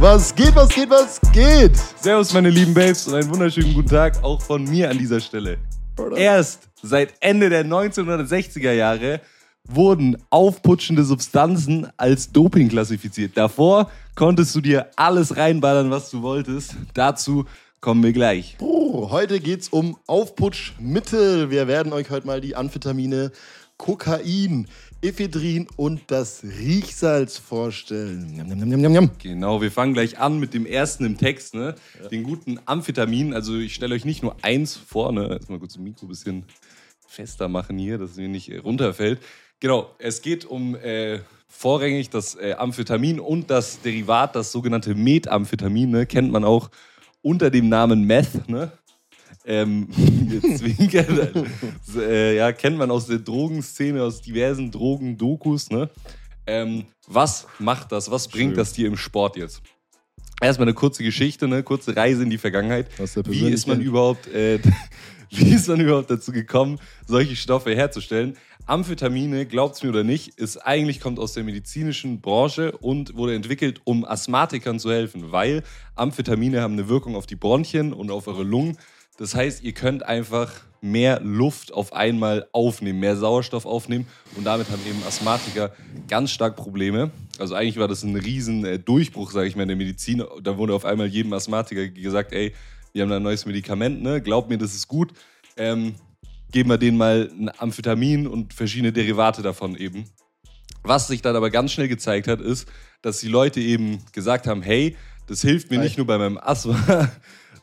Was geht, was geht, was geht? Servus, meine lieben Babes und einen wunderschönen guten Tag auch von mir an dieser Stelle. Erst seit Ende der 1960er Jahre wurden aufputschende Substanzen als Doping klassifiziert. Davor konntest du dir alles reinballern, was du wolltest. Dazu kommen wir gleich. Oh, heute geht's um Aufputschmittel. Wir werden euch heute mal die Amphetamine Kokain, Ephedrin und das Riechsalz vorstellen. Genau, wir fangen gleich an mit dem ersten im Text, ne? Den guten Amphetamin. Also ich stelle euch nicht nur eins vor, ne? Jetzt mal kurz das Mikro ein bisschen fester machen hier, dass es mir nicht äh, runterfällt. Genau, es geht um äh, vorrangig das äh, Amphetamin und das Derivat, das sogenannte Methamphetamin, ne? kennt man auch unter dem Namen Meth, ne? Ähm, zwinkert, äh, ja, kennt man aus der Drogenszene, aus diversen Drogendokus, ne? Ähm, was macht das? Was bringt Schön. das dir im Sport jetzt? Erstmal eine kurze Geschichte, eine kurze Reise in die Vergangenheit. Wie ist man überhaupt, äh, wie ist man überhaupt dazu gekommen, solche Stoffe herzustellen? Amphetamine, glaubt's mir oder nicht, ist eigentlich kommt aus der medizinischen Branche und wurde entwickelt, um Asthmatikern zu helfen, weil Amphetamine haben eine Wirkung auf die Bronchien und auf eure Lungen. Das heißt, ihr könnt einfach mehr Luft auf einmal aufnehmen, mehr Sauerstoff aufnehmen und damit haben eben Asthmatiker ganz stark Probleme. Also eigentlich war das ein riesen äh, Durchbruch, sage ich mal, in der Medizin. Da wurde auf einmal jedem Asthmatiker gesagt, ey, wir haben da ein neues Medikament, ne? glaubt mir, das ist gut. Ähm, geben wir denen mal ein Amphetamin und verschiedene Derivate davon eben. Was sich dann aber ganz schnell gezeigt hat, ist, dass die Leute eben gesagt haben, hey, das hilft mir nicht nur bei meinem Asthma,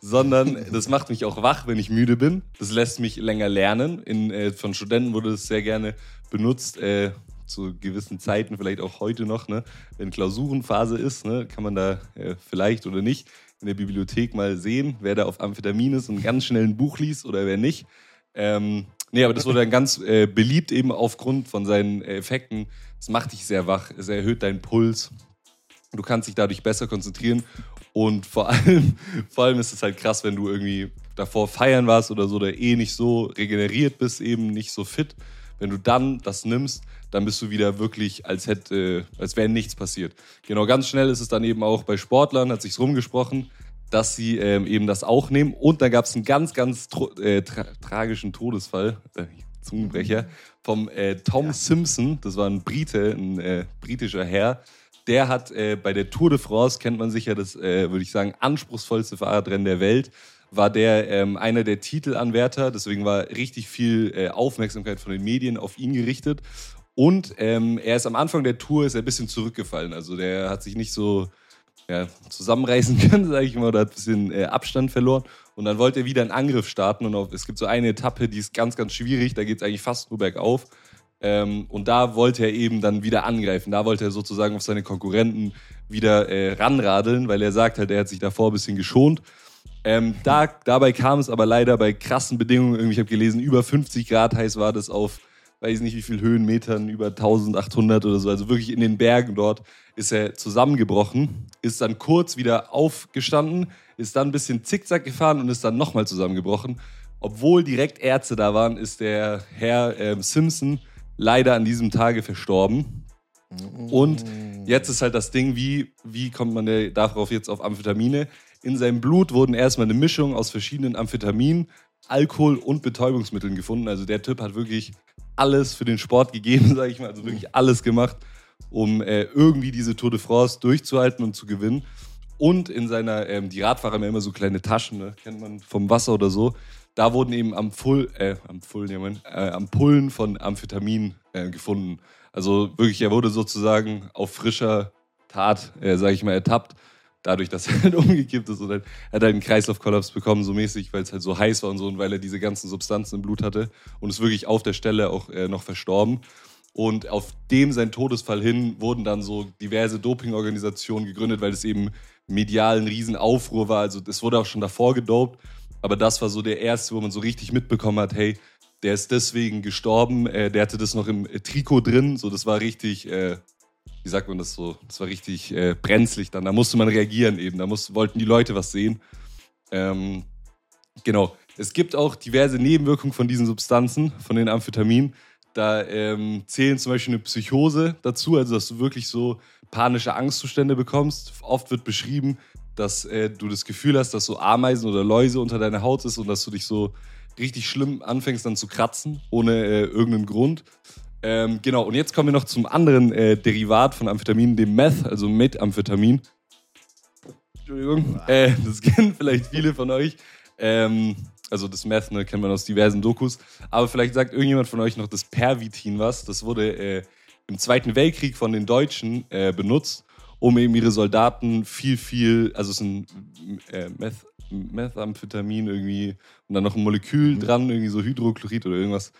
sondern das macht mich auch wach, wenn ich müde bin. Das lässt mich länger lernen. In, äh, von Studenten wurde das sehr gerne benutzt, äh, zu gewissen Zeiten, vielleicht auch heute noch, ne? wenn Klausurenphase ist, ne? kann man da äh, vielleicht oder nicht in der Bibliothek mal sehen, wer da auf Amphetamin ist und ganz schnell ein Buch liest oder wer nicht. Ähm, nee, aber das wurde dann ganz äh, beliebt eben aufgrund von seinen Effekten. Es macht dich sehr wach, es erhöht deinen Puls. Du kannst dich dadurch besser konzentrieren und vor allem, vor allem ist es halt krass, wenn du irgendwie davor feiern warst oder so, oder eh nicht so regeneriert bist, eben nicht so fit. Wenn du dann das nimmst, dann bist du wieder wirklich, als hätte, als wäre nichts passiert. Genau, ganz schnell ist es dann eben auch bei Sportlern, hat sich's rumgesprochen, dass sie ähm, eben das auch nehmen. Und da gab es einen ganz, ganz äh, tra tragischen Todesfall, äh, Zungenbrecher, vom äh, Tom Simpson. Das war ein Brite, ein äh, britischer Herr. Der hat äh, bei der Tour de France, kennt man sicher das, äh, würde ich sagen, anspruchsvollste Fahrradrennen der Welt, war der ähm, einer der Titelanwärter. Deswegen war richtig viel äh, Aufmerksamkeit von den Medien auf ihn gerichtet. Und ähm, er ist am Anfang der Tour ist er ein bisschen zurückgefallen. Also der hat sich nicht so ja, zusammenreißen können, sage ich mal, oder hat ein bisschen äh, Abstand verloren. Und dann wollte er wieder einen Angriff starten. Und auf, es gibt so eine Etappe, die ist ganz, ganz schwierig. Da geht es eigentlich fast nur bergauf. Ähm, und da wollte er eben dann wieder angreifen. Da wollte er sozusagen auf seine Konkurrenten wieder äh, ranradeln, weil er sagt halt, er hat sich davor ein bisschen geschont. Ähm, da, dabei kam es aber leider bei krassen Bedingungen, ich habe gelesen, über 50 Grad heiß war das auf, weiß nicht wie viel Höhenmetern, über 1800 oder so, also wirklich in den Bergen dort, ist er zusammengebrochen, ist dann kurz wieder aufgestanden, ist dann ein bisschen zickzack gefahren und ist dann nochmal zusammengebrochen. Obwohl direkt Ärzte da waren, ist der Herr ähm, Simpson leider an diesem Tage verstorben. Und jetzt ist halt das Ding, wie, wie kommt man der- darauf jetzt auf Amphetamine? In seinem Blut wurden erstmal eine Mischung aus verschiedenen Amphetaminen, Alkohol und Betäubungsmitteln gefunden. Also der Typ hat wirklich alles für den Sport gegeben, sage ich mal, also wirklich alles gemacht, um äh, irgendwie diese Tour de France durchzuhalten und zu gewinnen. Und in seiner, ähm, die Radfahrer haben ja immer so kleine Taschen, ne? kennt man vom Wasser oder so. Da wurden eben Ampul, äh, Ampullen, ja, Mann, äh, Ampullen von Amphetamin äh, gefunden. Also wirklich, er wurde sozusagen auf frischer Tat, äh, sage ich mal, ertappt. Dadurch, dass er halt umgekippt ist und dann er hat halt einen Kreislaufkollaps bekommen, so mäßig, weil es halt so heiß war und so und weil er diese ganzen Substanzen im Blut hatte und ist wirklich auf der Stelle auch äh, noch verstorben. Und auf dem sein Todesfall hin wurden dann so diverse Dopingorganisationen gegründet, weil es eben medial ein Riesenaufruhr war. Also es wurde auch schon davor gedopt, aber das war so der erste, wo man so richtig mitbekommen hat, hey, der ist deswegen gestorben, äh, der hatte das noch im äh, Trikot drin, so das war richtig, äh, wie sagt man das so, das war richtig äh, brenzlig dann, da musste man reagieren eben, da muss, wollten die Leute was sehen. Ähm, genau, es gibt auch diverse Nebenwirkungen von diesen Substanzen, von den Amphetaminen. Da ähm, zählen zum Beispiel eine Psychose dazu, also dass du wirklich so panische Angstzustände bekommst. Oft wird beschrieben, dass äh, du das Gefühl hast, dass so Ameisen oder Läuse unter deiner Haut ist und dass du dich so richtig schlimm anfängst dann zu kratzen, ohne äh, irgendeinen Grund. Ähm, genau, und jetzt kommen wir noch zum anderen äh, Derivat von Amphetamin, dem Meth, also Methamphetamin. Entschuldigung, äh, das kennen vielleicht viele von euch. Ähm, also das Meth ne, kennt man aus diversen Dokus. Aber vielleicht sagt irgendjemand von euch noch das Pervitin was. Das wurde äh, im Zweiten Weltkrieg von den Deutschen äh, benutzt, um eben ihre Soldaten viel, viel, also es ist ein äh, Meth, Methamphetamin irgendwie und dann noch ein Molekül mhm. dran, irgendwie so Hydrochlorid oder irgendwas.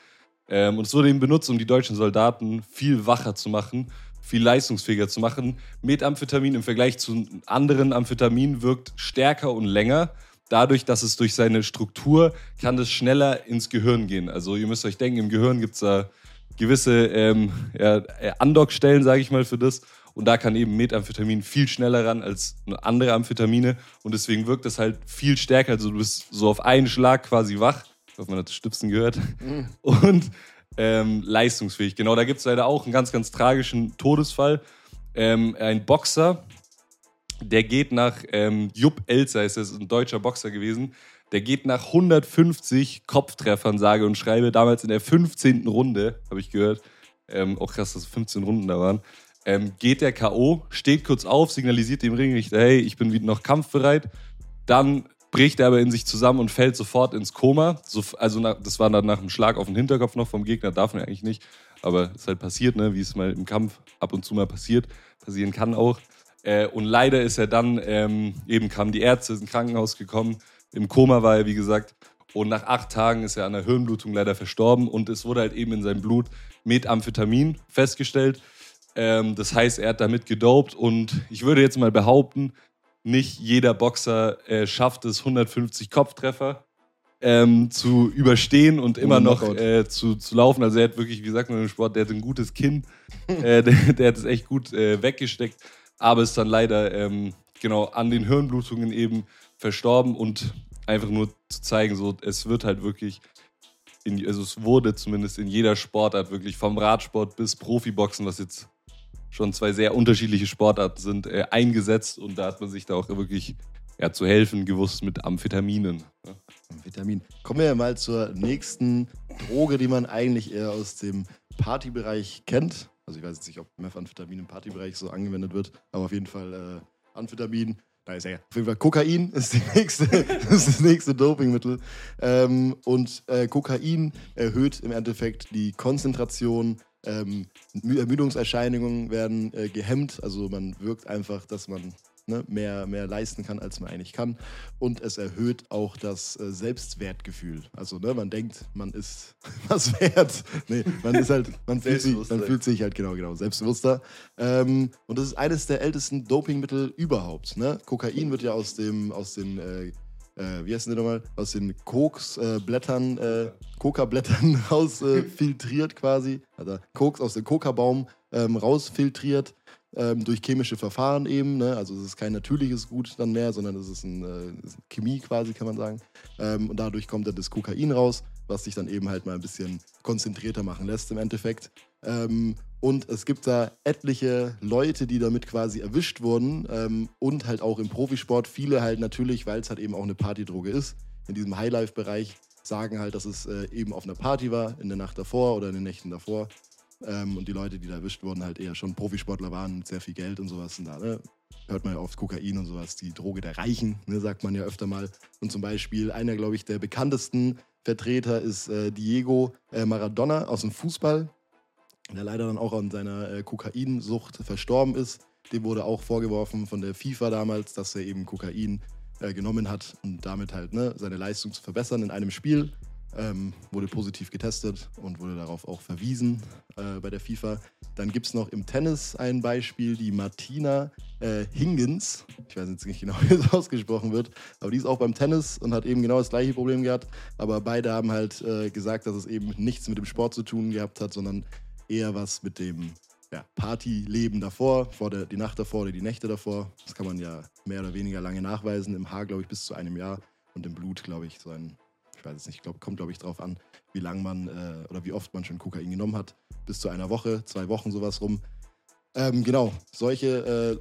Ähm, und es wurde eben benutzt, um die deutschen Soldaten viel wacher zu machen, viel leistungsfähiger zu machen. Methamphetamin im Vergleich zu anderen Amphetaminen wirkt stärker und länger dadurch, dass es durch seine Struktur kann es schneller ins Gehirn gehen. Also ihr müsst euch denken, im Gehirn gibt es da gewisse ähm, ja, äh, Andockstellen, sage ich mal, für das. Und da kann eben Methamphetamin viel schneller ran als andere Amphetamine. Und deswegen wirkt das halt viel stärker. Also du bist so auf einen Schlag quasi wach. Ich hoffe, man hat das Stüpsen gehört. Mhm. Und ähm, leistungsfähig. Genau, da gibt es leider auch einen ganz, ganz tragischen Todesfall. Ähm, ein Boxer, der geht nach ähm, Jupp Elzer, ist das ein deutscher Boxer gewesen. Der geht nach 150 Kopftreffern, sage und schreibe, damals in der 15. Runde, habe ich gehört. Ähm, auch krass, dass 15 Runden da waren. Ähm, geht der K.O., steht kurz auf, signalisiert dem Ringrichter, hey, ich bin wieder noch kampfbereit. Dann bricht er aber in sich zusammen und fällt sofort ins Koma. So, also nach, das war dann nach einem Schlag auf den Hinterkopf noch vom Gegner, darf man eigentlich nicht. Aber ist halt passiert, ne? wie es mal im Kampf ab und zu mal passiert, passieren kann auch. Äh, und leider ist er dann, ähm, eben kamen die Ärzte, ins Krankenhaus gekommen. Im Koma war er, wie gesagt. Und nach acht Tagen ist er an einer Hirnblutung leider verstorben. Und es wurde halt eben in seinem Blut Methamphetamin festgestellt. Ähm, das heißt, er hat damit gedopt. Und ich würde jetzt mal behaupten, nicht jeder Boxer äh, schafft es, 150 Kopftreffer ähm, zu überstehen und immer oh, noch äh, zu, zu laufen. Also er hat wirklich, wie sagt man im Sport, der hat ein gutes Kinn. äh, der, der, hat es echt gut äh, weggesteckt aber ist dann leider ähm, genau an den Hirnblutungen eben verstorben und einfach nur zu zeigen, so es wird halt wirklich, in, also es wurde zumindest in jeder Sportart wirklich vom Radsport bis Profiboxen, was jetzt schon zwei sehr unterschiedliche Sportarten sind, äh, eingesetzt und da hat man sich da auch wirklich ja, zu helfen gewusst mit Amphetaminen. Ja. Amphetamin. Kommen wir mal zur nächsten Droge, die man eigentlich eher aus dem Partybereich kennt. Also ich weiß jetzt nicht, ob Methamphetamin im Partybereich so angewendet wird, aber auf jeden Fall äh, Amphetamin. Da ist ja auf jeden Fall Kokain ist, die nächste, ist das nächste Dopingmittel. Ähm, und äh, Kokain erhöht im Endeffekt die Konzentration. Ähm, Ermüdungserscheinungen werden äh, gehemmt. Also man wirkt einfach, dass man ne, mehr, mehr leisten kann, als man eigentlich kann. Und es erhöht auch das äh, Selbstwertgefühl. Also ne, man denkt, man ist was wert. Nee, man ist halt, man fühlt, sich, man fühlt sich halt genau, genau, selbstbewusster. Ähm, und das ist eines der ältesten Dopingmittel überhaupt. Ne? Kokain wird ja aus dem, aus den äh, äh, wie heißen die nochmal, aus den Koksblättern, äh, Coca-Blättern rausfiltriert äh, quasi. Also Koks aus dem Coca-Baum ähm, rausfiltriert ähm, durch chemische Verfahren eben. Ne? Also es ist kein natürliches Gut dann mehr, sondern es ist, ein, äh, ist Chemie quasi, kann man sagen. Ähm, und dadurch kommt dann das Kokain raus, was sich dann eben halt mal ein bisschen konzentrierter machen lässt im Endeffekt. Ähm, und es gibt da etliche Leute, die damit quasi erwischt wurden ähm, und halt auch im Profisport. Viele halt natürlich, weil es halt eben auch eine Partydroge ist, in diesem Highlife-Bereich sagen halt, dass es äh, eben auf einer Party war, in der Nacht davor oder in den Nächten davor. Ähm, und die Leute, die da erwischt wurden, halt eher schon Profisportler waren mit sehr viel Geld und sowas. Und da ne, hört man ja oft Kokain und sowas, die Droge der Reichen, ne, sagt man ja öfter mal. Und zum Beispiel einer, glaube ich, der bekanntesten Vertreter ist äh, Diego äh, Maradona aus dem Fußball, der leider dann auch an seiner äh, Kokainsucht verstorben ist. Dem wurde auch vorgeworfen von der FIFA damals, dass er eben Kokain äh, genommen hat und damit halt ne, seine Leistung zu verbessern in einem Spiel. Ähm, wurde positiv getestet und wurde darauf auch verwiesen äh, bei der FIFA. Dann gibt es noch im Tennis ein Beispiel, die Martina äh, Hingens. Ich weiß jetzt nicht genau, wie es ausgesprochen wird, aber die ist auch beim Tennis und hat eben genau das gleiche Problem gehabt. Aber beide haben halt äh, gesagt, dass es eben nichts mit dem Sport zu tun gehabt hat, sondern eher was mit dem ja, Partyleben davor, vor der, die Nacht davor oder die Nächte davor. Das kann man ja mehr oder weniger lange nachweisen. Im Haar, glaube ich, bis zu einem Jahr und im Blut, glaube ich, so ein ich weiß es nicht, glaub, kommt glaube ich drauf an, wie lange man äh, oder wie oft man schon Kokain genommen hat. Bis zu einer Woche, zwei Wochen sowas rum. Ähm, genau, solche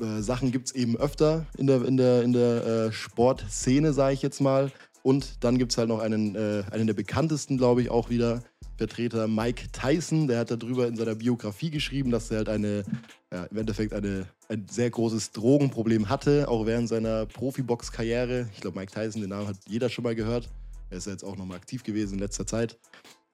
äh, äh, Sachen gibt es eben öfter in der, in der, in der äh, Sportszene, sage ich jetzt mal. Und dann gibt es halt noch einen, äh, einen der bekanntesten, glaube ich, auch wieder, Vertreter Mike Tyson. Der hat darüber in seiner Biografie geschrieben, dass er halt eine, ja, im Endeffekt eine, ein sehr großes Drogenproblem hatte, auch während seiner Profibox-Karriere. Ich glaube, Mike Tyson, den Namen hat jeder schon mal gehört. Er ist ja jetzt auch nochmal aktiv gewesen in letzter Zeit.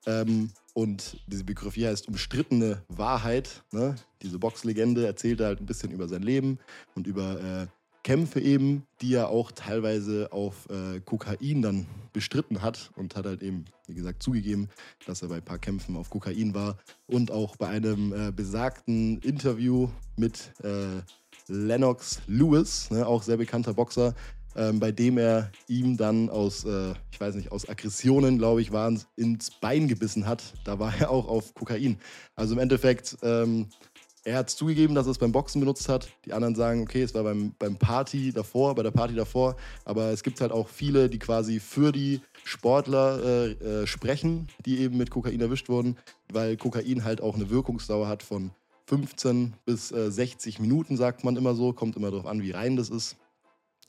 Ähm, und diese Biografie heißt Umstrittene Wahrheit. Ne? Diese Boxlegende erzählt halt ein bisschen über sein Leben und über äh, Kämpfe eben, die er auch teilweise auf äh, Kokain dann bestritten hat und hat halt eben, wie gesagt, zugegeben, dass er bei ein paar Kämpfen auf Kokain war und auch bei einem äh, besagten Interview mit äh, Lennox Lewis, ne, auch sehr bekannter Boxer, ähm, bei dem er ihm dann aus, äh, ich weiß nicht, aus Aggressionen, glaube ich, waren ins Bein gebissen hat. Da war er auch auf Kokain. Also im Endeffekt ähm, er hat zugegeben, dass er es beim Boxen benutzt hat. Die anderen sagen, okay, es war beim, beim Party davor, bei der Party davor. Aber es gibt halt auch viele, die quasi für die Sportler äh, äh, sprechen, die eben mit Kokain erwischt wurden, weil Kokain halt auch eine Wirkungsdauer hat von 15 bis äh, 60 Minuten, sagt man immer so. Kommt immer darauf an, wie rein das ist.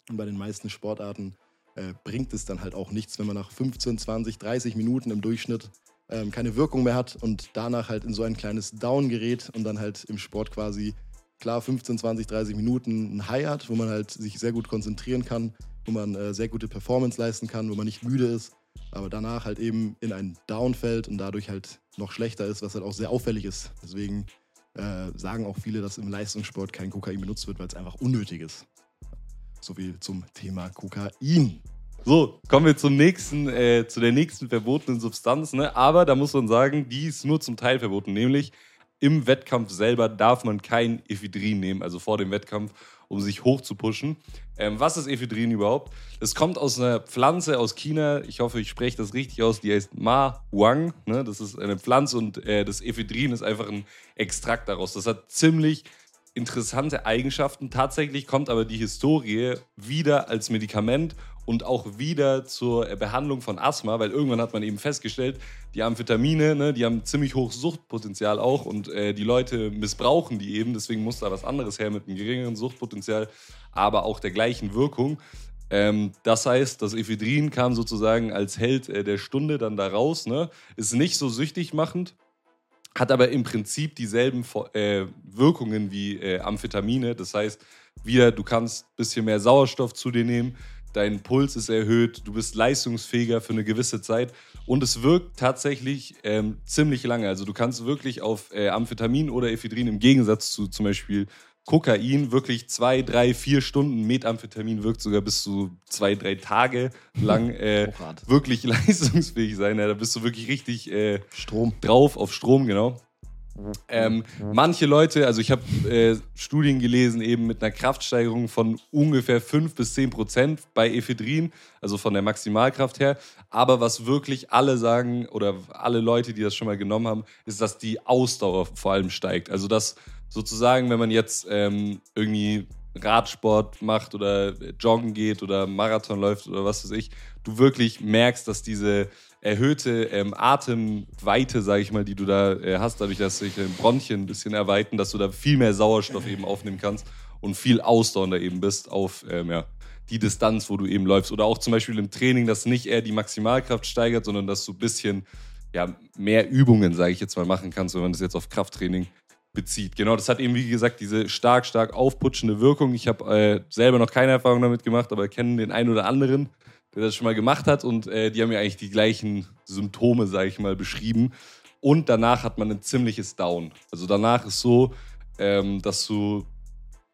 Und bei den meisten Sportarten äh, bringt es dann halt auch nichts, wenn man nach 15, 20, 30 Minuten im Durchschnitt ähm, keine Wirkung mehr hat und danach halt in so ein kleines Down gerät und dann halt im Sport quasi klar 15, 20, 30 Minuten ein High hat, wo man halt sich sehr gut konzentrieren kann, wo man äh, sehr gute Performance leisten kann, wo man nicht müde ist, aber danach halt eben in ein Down fällt und dadurch halt noch schlechter ist, was halt auch sehr auffällig ist. Deswegen äh, sagen auch viele, dass im Leistungssport kein Kokain benutzt wird, weil es einfach unnötig ist. So viel zum Thema Kokain. So, kommen wir zum nächsten, äh, zu der nächsten verbotenen Substanz. Ne? Aber da muss man sagen, die ist nur zum Teil verboten. Nämlich im Wettkampf selber darf man kein Ephedrin nehmen, also vor dem Wettkampf, um sich hoch zu pushen. Ähm, was ist Ephedrin überhaupt? Das kommt aus einer Pflanze aus China. Ich hoffe, ich spreche das richtig aus. Die heißt Ma Wang. Ne? Das ist eine Pflanze und äh, das Ephedrin ist einfach ein Extrakt daraus. Das hat ziemlich interessante Eigenschaften. Tatsächlich kommt aber die Historie wieder als Medikament und auch wieder zur Behandlung von Asthma, weil irgendwann hat man eben festgestellt, die Amphetamine, ne, die haben ziemlich hohes Suchtpotenzial auch und äh, die Leute missbrauchen die eben, deswegen muss da was anderes her mit einem geringeren Suchtpotenzial, aber auch der gleichen Wirkung. Ähm, das heißt, das Ephedrin kam sozusagen als Held äh, der Stunde dann da raus, ne? ist nicht so süchtig machend, hat aber im Prinzip dieselben äh, Wirkungen wie äh, Amphetamine. Das heißt, wieder, du kannst ein bisschen mehr Sauerstoff zu dir nehmen, dein Puls ist erhöht, du bist leistungsfähiger für eine gewisse Zeit und es wirkt tatsächlich ähm, ziemlich lange. Also du kannst wirklich auf äh, Amphetamin oder Ephedrin im Gegensatz zu zum Beispiel Kokain wirklich zwei, drei, vier Stunden, Methamphetamin wirkt sogar bis zu zwei, drei Tage lang äh, wirklich leistungsfähig sein. Ja, da bist du wirklich richtig äh, Strom drauf auf Strom, genau. Ähm, manche Leute, also ich habe äh, Studien gelesen, eben mit einer Kraftsteigerung von ungefähr 5 bis 10 Prozent bei Ephedrin, also von der Maximalkraft her. Aber was wirklich alle sagen oder alle Leute, die das schon mal genommen haben, ist, dass die Ausdauer vor allem steigt. Also dass sozusagen, wenn man jetzt ähm, irgendwie Radsport macht oder joggen geht oder Marathon läuft oder was weiß ich, du wirklich merkst, dass diese erhöhte ähm, Atemweite, sage ich mal, die du da äh, hast, dadurch, dass sich deine Bronchien ein bisschen erweitern, dass du da viel mehr Sauerstoff eben aufnehmen kannst und viel ausdauernder eben bist auf ähm, ja, die Distanz, wo du eben läufst. Oder auch zum Beispiel im Training, dass nicht eher die Maximalkraft steigert, sondern dass du ein bisschen ja, mehr Übungen, sage ich jetzt mal, machen kannst, wenn man das jetzt auf Krafttraining bezieht. Genau, das hat eben, wie gesagt, diese stark, stark aufputschende Wirkung. Ich habe äh, selber noch keine Erfahrung damit gemacht, aber kenne den einen oder anderen, der das schon mal gemacht hat und äh, die haben ja eigentlich die gleichen Symptome, sage ich mal, beschrieben. Und danach hat man ein ziemliches Down. Also danach ist so, ähm, dass du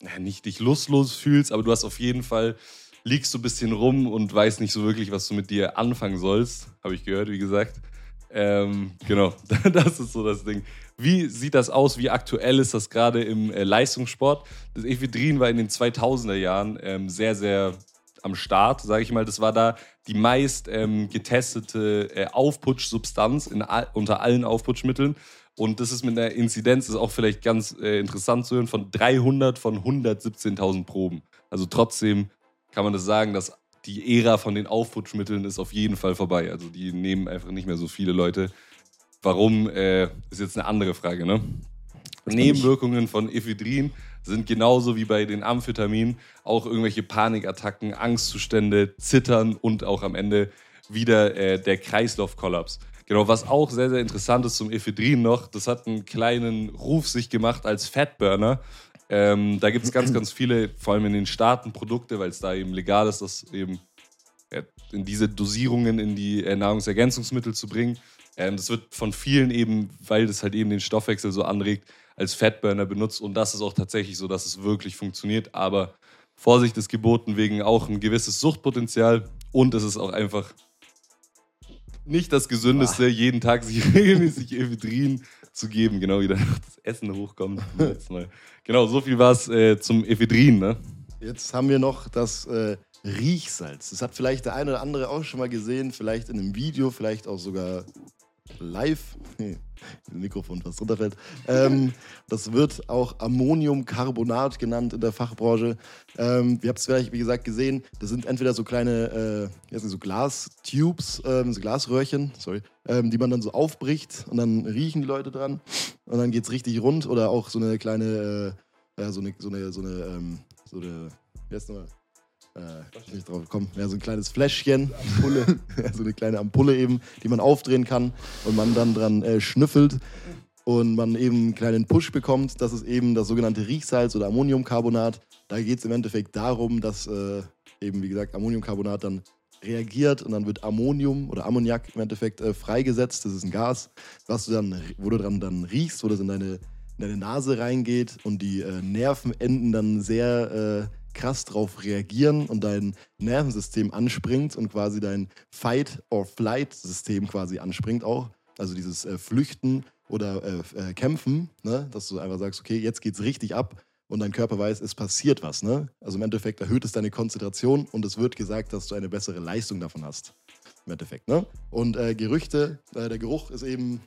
ja, nicht dich lustlos fühlst, aber du hast auf jeden Fall, liegst du ein bisschen rum und weißt nicht so wirklich, was du mit dir anfangen sollst. Habe ich gehört, wie gesagt. Ähm, genau, das ist so das Ding. Wie sieht das aus? Wie aktuell ist das gerade im äh, Leistungssport? Das Ephedrin war in den 2000er Jahren ähm, sehr, sehr am Start, sage ich mal. Das war da die meist ähm, getestete äh, Aufputschsubstanz in, unter allen Aufputschmitteln. Und das ist mit einer Inzidenz, das ist auch vielleicht ganz äh, interessant zu hören, von 300 von 117.000 Proben. Also trotzdem kann man das sagen, dass die Ära von den Aufputschmitteln ist auf jeden Fall vorbei. Also die nehmen einfach nicht mehr so viele Leute. Warum, äh, ist jetzt eine andere Frage, ne? Nebenwirkungen von Ephedrin sind genauso wie bei den Amphetaminen auch irgendwelche Panikattacken, Angstzustände, Zittern und auch am Ende wieder äh, der Kreislaufkollaps. Genau, was auch sehr, sehr interessant ist zum Ephedrin noch, das hat einen kleinen Ruf sich gemacht als Fatburner. Ähm, da gibt es ganz, ganz viele, vor allem in den Staaten, Produkte, weil es da eben legal ist, das eben äh, in diese Dosierungen in die äh, Nahrungsergänzungsmittel zu bringen. Ähm, das wird von vielen eben, weil das halt eben den Stoffwechsel so anregt, als Fatburner benutzt. Und das ist auch tatsächlich so, dass es wirklich funktioniert. Aber Vorsicht ist geboten wegen auch ein gewisses Suchtpotenzial und es ist auch einfach nicht das Gesündeste, jeden Tag sich regelmäßig Ephedrin zu geben, genau wie dann das Essen hochkommt. Genau, so viel war es äh, zum Ephedrin. Ne? Jetzt haben wir noch das äh, Riechsalz. Das hat vielleicht der eine oder andere auch schon mal gesehen, vielleicht in einem Video, vielleicht auch sogar live. Mikrofon fast runterfällt. Ähm, das wird auch Ammoniumcarbonat genannt in der Fachbranche. Ähm, ihr habt es vielleicht, wie gesagt, gesehen. Das sind entweder so kleine, äh, so Glastubes, ähm, so Glasröhrchen, sorry, ähm, die man dann so aufbricht und dann riechen die Leute dran und dann geht es richtig rund. Oder auch so eine kleine, äh, ja, so eine, so eine, so eine, ähm, so eine, wie heißt nochmal? Äh, nicht drauf gekommen. Ja, so ein kleines Fläschchen, Ampulle, so eine kleine Ampulle eben, die man aufdrehen kann und man dann dran äh, schnüffelt und man eben einen kleinen Push bekommt. Das ist eben das sogenannte Riechsalz oder Ammoniumcarbonat. Da geht es im Endeffekt darum, dass äh, eben, wie gesagt, Ammoniumcarbonat dann reagiert und dann wird Ammonium oder Ammoniak im Endeffekt äh, freigesetzt. Das ist ein Gas, was du dann, wo du dran dann riechst, wo das in deine, in deine Nase reingeht und die äh, Nervenenden dann sehr äh, krass drauf reagieren und dein Nervensystem anspringt und quasi dein Fight-or-Flight-System quasi anspringt auch. Also dieses äh, Flüchten oder äh, äh, Kämpfen, ne? dass du einfach sagst, okay, jetzt geht's richtig ab und dein Körper weiß, es passiert was. Ne? Also im Endeffekt erhöht es deine Konzentration und es wird gesagt, dass du eine bessere Leistung davon hast. Im Endeffekt. Ne? Und äh, Gerüchte, äh, der Geruch ist eben.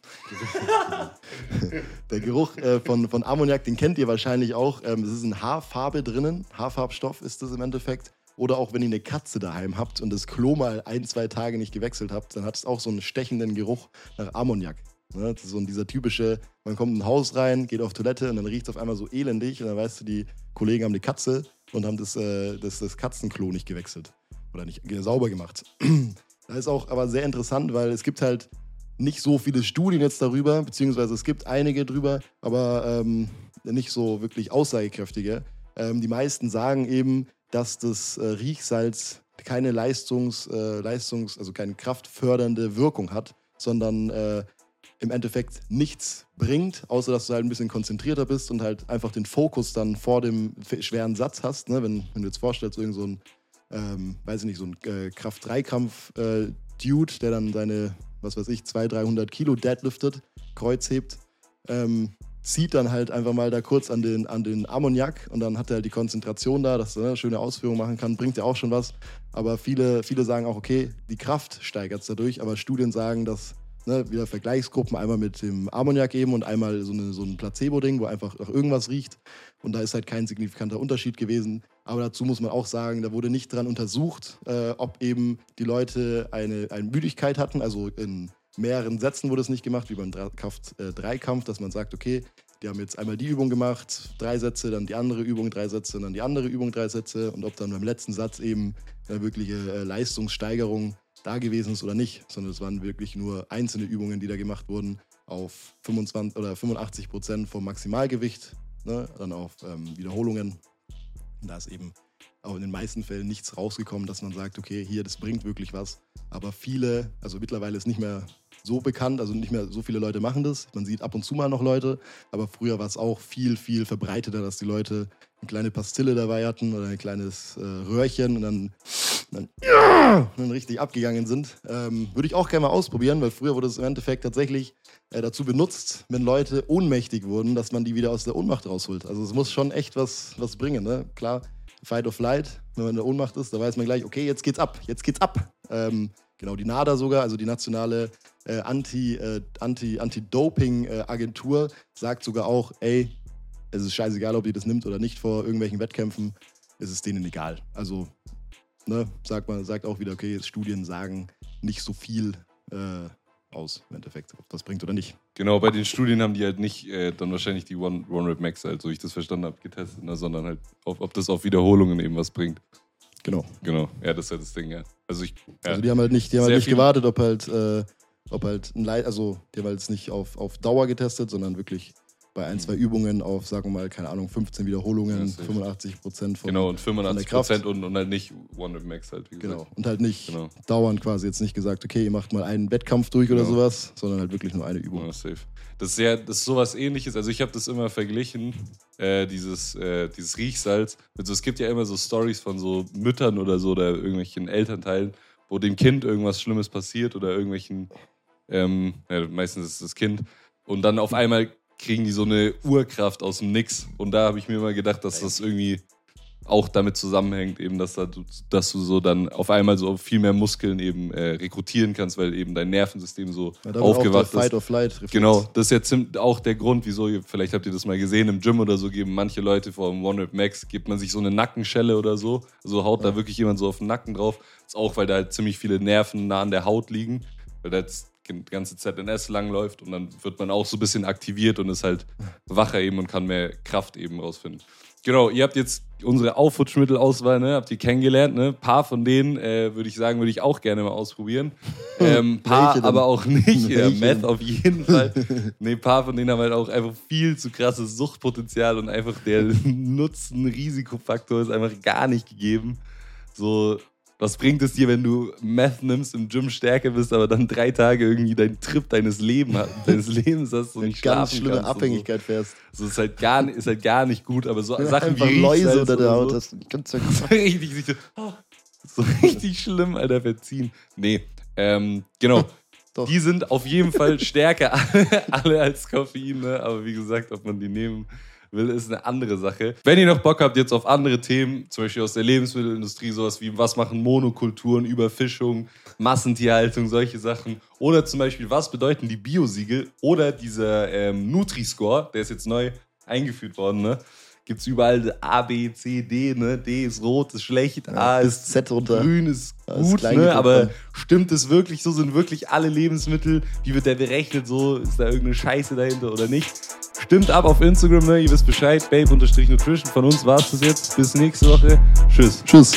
der Geruch äh, von, von Ammoniak, den kennt ihr wahrscheinlich auch. Ähm, es ist eine Haarfarbe drinnen. Haarfarbstoff ist das im Endeffekt. Oder auch wenn ihr eine Katze daheim habt und das Klo mal ein, zwei Tage nicht gewechselt habt, dann hat es auch so einen stechenden Geruch nach Ammoniak. Ne? Das ist so dieser typische, man kommt in ein Haus rein, geht auf Toilette und dann riecht es auf einmal so elendig und dann weißt du, die Kollegen haben eine Katze und haben das, äh, das, das Katzenklo nicht gewechselt oder nicht sauber gemacht. Das ist auch aber sehr interessant, weil es gibt halt nicht so viele Studien jetzt darüber, beziehungsweise es gibt einige drüber, aber ähm, nicht so wirklich aussagekräftige. Ähm, die meisten sagen eben, dass das äh, Riechsalz keine Leistungs, äh, Leistungs, also keine kraftfördernde Wirkung hat, sondern äh, im Endeffekt nichts bringt, außer dass du halt ein bisschen konzentrierter bist und halt einfach den Fokus dann vor dem schweren Satz hast. Ne? Wenn, wenn du jetzt vorstellst, irgend so ein, ähm, weiß ich nicht, so ein äh, Kraft-3-Kampf-Dude, äh, der dann seine, was weiß ich, 200, 300 Kilo deadliftet, Kreuz hebt, ähm, zieht dann halt einfach mal da kurz an den, an den Ammoniak und dann hat er halt die Konzentration da, dass er eine schöne Ausführung machen kann, bringt ja auch schon was. Aber viele, viele sagen auch, okay, die Kraft steigert es dadurch, aber Studien sagen, dass ne, wieder Vergleichsgruppen, einmal mit dem Ammoniak eben und einmal so, eine, so ein Placebo-Ding, wo einfach nach irgendwas riecht. Und da ist halt kein signifikanter Unterschied gewesen. Aber dazu muss man auch sagen, da wurde nicht dran untersucht, äh, ob eben die Leute eine, eine Müdigkeit hatten. Also in mehreren Sätzen wurde es nicht gemacht, wie beim äh, dass man sagt, okay, die haben jetzt einmal die Übung gemacht, drei Sätze, dann die andere Übung, drei Sätze, dann die andere Übung, drei Sätze. Und ob dann beim letzten Satz eben eine wirkliche äh, Leistungssteigerung da gewesen ist oder nicht, sondern es waren wirklich nur einzelne Übungen, die da gemacht wurden auf 25 oder 85 Prozent vom Maximalgewicht, ne, dann auf ähm, Wiederholungen. Und da ist eben auch in den meisten Fällen nichts rausgekommen, dass man sagt, okay, hier, das bringt wirklich was. Aber viele, also mittlerweile ist nicht mehr so bekannt, also nicht mehr so viele Leute machen das. Man sieht ab und zu mal noch Leute, aber früher war es auch viel, viel verbreiteter, dass die Leute eine kleine Pastille dabei hatten oder ein kleines äh, Röhrchen und dann, dann, ja, dann richtig abgegangen sind. Ähm, Würde ich auch gerne mal ausprobieren, weil früher wurde es im Endeffekt tatsächlich äh, dazu benutzt, wenn Leute ohnmächtig wurden, dass man die wieder aus der Ohnmacht rausholt. Also es muss schon echt was, was bringen. Ne? Klar, Fight of Flight, wenn man in der Ohnmacht ist, da weiß man gleich, okay, jetzt geht's ab, jetzt geht's ab. Ähm, genau, die NADA sogar, also die nationale äh, Anti, äh, Anti, Anti-Doping-Agentur, sagt sogar auch, ey, es ist scheißegal, ob ihr das nimmt oder nicht vor irgendwelchen Wettkämpfen, es ist denen egal. Also, ne, sagt man, sagt auch wieder, okay, Studien sagen nicht so viel äh, aus, im Endeffekt, ob das bringt oder nicht. Genau, bei den Studien haben die halt nicht äh, dann wahrscheinlich die One, One Rep Max, halt, so ich das verstanden habe, getestet, ne, sondern halt, auf, ob das auf Wiederholungen eben was bringt. Genau. Genau, ja, das ist halt das Ding, ja. Also ich, ja. Also die haben halt nicht, die haben halt nicht gewartet, ob halt, äh, ob halt ein Leit, also die haben halt nicht auf, auf Dauer getestet, sondern wirklich bei ein, zwei Übungen auf, sagen wir mal, keine Ahnung, 15 Wiederholungen, Ja, safe. 85 Prozent von. genau, und 85 Kraft. Prozent und, und halt nicht One Rep Max halt, wie gesagt. Genau. Und halt nicht Genau. dauernd quasi jetzt nicht gesagt, okay, ihr macht mal einen Wettkampf durch oder Genau. sowas, sondern halt wirklich nur eine Übung. Ja, safe. Das ist, sehr, das ist sowas ähnliches. Also ich habe das immer verglichen, äh, dieses, äh, dieses Riechsalz. Mit so, es gibt ja immer so Stories von so Müttern oder so oder irgendwelchen Elternteilen, wo dem Kind irgendwas Schlimmes passiert oder irgendwelchen, ähm, ja, meistens ist es das Kind. Und dann auf einmal kriegen die so eine Urkraft aus dem Nix. Und da habe ich mir immer gedacht, dass das irgendwie auch damit zusammenhängt, eben, dass, da, du- dass du so dann auf einmal so viel mehr Muskeln eben äh, rekrutieren kannst, weil eben dein Nervensystem so Ja, aufgewacht ist. Fight or Flight Reflex. Genau, das ist ja ziem- auch der Grund, wieso, vielleicht habt ihr das mal gesehen, im Gym oder so geben manche Leute vor dem One Rep Max, gibt man sich so eine Nackenschelle oder so, also haut da wirklich jemand so auf den Nacken drauf. Das ist auch, weil da halt ziemlich viele Nerven nah an der Haut liegen, weil da jetzt ganze ZNS langläuft und dann wird man auch so ein bisschen aktiviert und ist halt wacher eben und kann mehr Kraft eben rausfinden. Genau, ihr habt jetzt unsere Aufputschmittelauswahl, ne, habt ihr kennengelernt, ne? Ein paar von denen, äh, würde ich sagen, würde ich auch gerne mal ausprobieren. Ähm, paar aber auch nicht. Ja? Meth auf jeden Fall. Nee, ein paar von denen haben halt auch einfach viel zu krasses Suchtpotenzial und einfach der Nutzen-Risikofaktor ist einfach gar nicht gegeben. So, was bringt es dir, wenn du Meth nimmst, im Gym stärker bist, aber dann drei Tage irgendwie deinen Trip deines, Leben, deines Lebens hast und nicht Ganz schlimme Abhängigkeit fährst. So. So ist halt gar, ist halt gar nicht gut, aber so Sachen Einfach wie Läuse Riechsalz unter der oder Haut so, hast. Ganz so richtig, so, oh, so richtig schlimm, Alter, verziehen. Nee, ähm, genau. Doch. Die sind auf jeden Fall stärker alle, alle als Koffein, ne? aber wie gesagt, ob man die nehmen will, ist eine andere Sache. Wenn ihr noch Bock habt jetzt auf andere Themen, zum Beispiel aus der Lebensmittelindustrie, sowas wie was machen Monokulturen, Überfischung, Massentierhaltung, solche Sachen. Oder zum Beispiel, was bedeuten die Biosiegel oder dieser ähm, Nutri-Score, der ist jetzt neu eingeführt worden, ne? Gibt es überall A, B, C, D, ne? D ist rot, ist schlecht, A bis ist Z runter. grün ist Ja, ist gut, klein ne? aber ja. stimmt es wirklich so? Sind wirklich alle Lebensmittel, wie wird der berechnet, so? Ist da irgendeine Scheiße dahinter oder nicht? Stimmt ab auf Instagram, ne? Ihr wisst Bescheid, babe-nutrition. Von uns war's das jetzt. Bis nächste Woche. Tschüss. Tschüss.